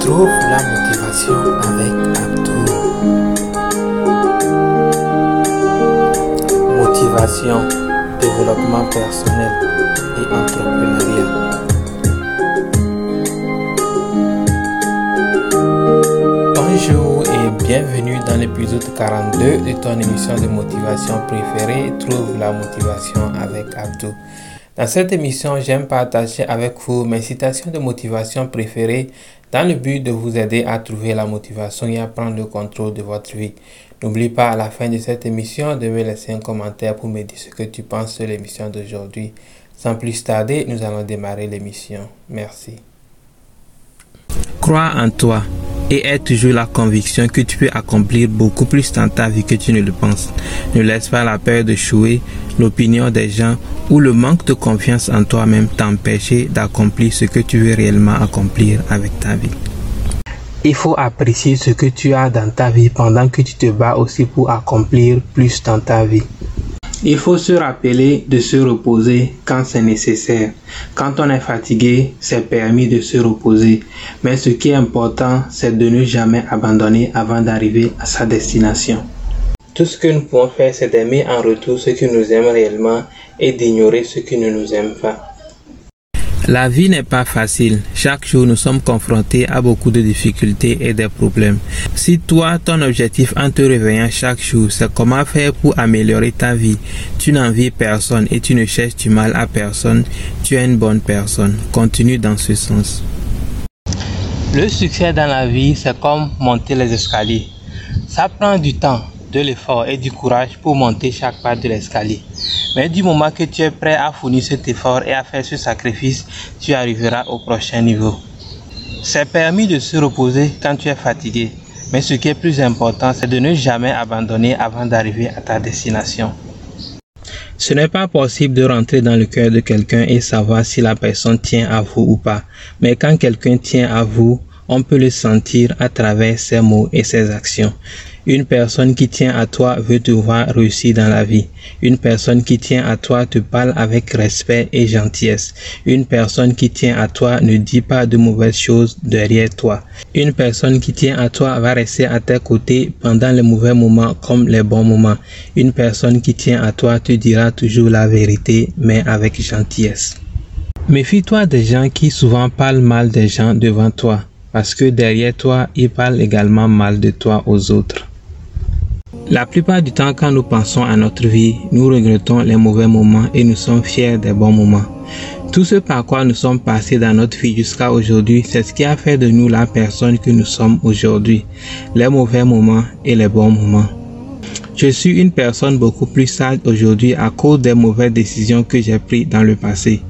Trouve la motivation avec Abdou. Motivation, développement personnel et entrepreneuriat. Bonjour et bienvenue dans l'épisode 42 de ton émission de motivation préférée Trouve la motivation avec Abdou. Dans cette émission, j'aime partager avec vous mes citations de motivation préférées dans le but de vous aider à trouver la motivation et à prendre le contrôle de votre vie. N'oublie pas à la fin de cette émission de me laisser un commentaire pour me dire ce que tu penses de l'émission d'aujourd'hui. Sans plus tarder, nous allons démarrer l'émission. Merci. Crois en toi et aie toujours la conviction que tu peux accomplir beaucoup plus dans ta vie que tu ne le penses. Ne laisse pas la peur de d'échouer, l'opinion des gens ou le manque de confiance en toi-même t'empêcher d'accomplir ce que tu veux réellement accomplir avec ta vie. Il faut apprécier ce que tu as dans ta vie pendant que tu te bats aussi pour accomplir plus dans ta vie. Il faut se rappeler de se reposer quand c'est nécessaire. Quand on est fatigué, c'est permis de se reposer. Mais ce qui est important, c'est de ne jamais abandonner avant d'arriver à sa destination. Tout ce que nous pouvons faire, c'est d'aimer en retour ceux qui nous aiment réellement et d'ignorer ceux qui ne nous aiment pas. La vie n'est pas facile. Chaque jour, nous sommes confrontés à beaucoup de difficultés et des problèmes. Si toi, ton objectif en te réveillant chaque jour, c'est comment faire pour améliorer ta vie, tu n'envies personne et tu ne cherches du mal à personne, tu es une bonne personne. Continue dans ce sens. Le succès dans la vie, c'est comme monter les escaliers. Ça prend du temps, de l'effort et du courage pour monter chaque pas de l'escalier. Mais du moment que tu es prêt à fournir cet effort et à faire ce sacrifice, tu arriveras au prochain niveau. C'est permis de se reposer quand tu es fatigué, mais ce qui est plus important, c'est de ne jamais abandonner avant d'arriver à ta destination. Ce n'est pas possible de rentrer dans le cœur de quelqu'un et savoir si la personne tient à vous ou pas. Mais quand quelqu'un tient à vous, on peut le sentir à travers ses mots et ses actions. Une personne qui tient à toi veut te voir réussir dans la vie. Une personne qui tient à toi te parle avec respect et gentillesse. Une personne qui tient à toi ne dit pas de mauvaises choses derrière toi. Une personne qui tient à toi va rester à tes côtés pendant les mauvais moments comme les bons moments. Une personne qui tient à toi te dira toujours la vérité mais avec gentillesse. Méfie-toi des gens qui souvent parlent mal des gens devant toi parce que derrière toi, ils parlent également mal de toi aux autres. La plupart du temps, quand nous pensons à notre vie, nous regrettons les mauvais moments et nous sommes fiers des bons moments. Tout ce par quoi nous sommes passés dans notre vie jusqu'à aujourd'hui, c'est ce qui a fait de nous la personne que nous sommes aujourd'hui. Les mauvais moments et les bons moments. Je suis une personne beaucoup plus sage aujourd'hui à cause des mauvaises décisions que j'ai prises dans le passé.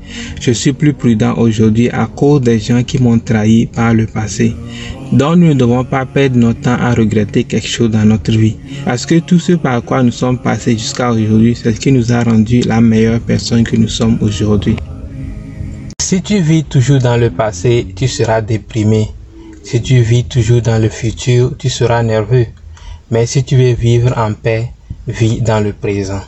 Je suis plus prudent aujourd'hui à cause des gens qui m'ont trahi par le passé. Donc nous ne devons pas perdre notre temps à regretter quelque chose dans notre vie. Parce que tout ce par quoi nous sommes passés jusqu'à aujourd'hui, c'est ce qui nous a rendu la meilleure personne que nous sommes aujourd'hui. Si tu vis toujours dans le passé, tu seras déprimé. Si tu vis toujours dans le futur, tu seras nerveux. Mais si tu veux vivre en paix, vis dans le présent.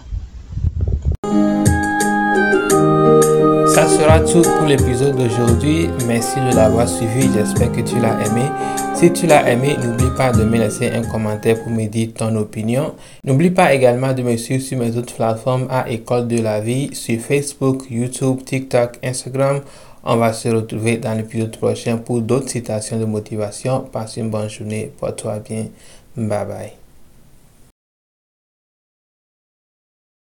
Ça sera tout pour l'épisode d'aujourd'hui. Merci de l'avoir suivi. J'espère que tu l'as aimé. Si tu l'as aimé, n'oublie pas de me laisser un commentaire pour me dire ton opinion. N'oublie pas également de me suivre sur mes autres plateformes à École de la vie, sur Facebook, YouTube, TikTok, Instagram. On va se retrouver dans l'épisode prochain pour d'autres citations de motivation. Passe une bonne journée. Porte-toi bien. Bye bye.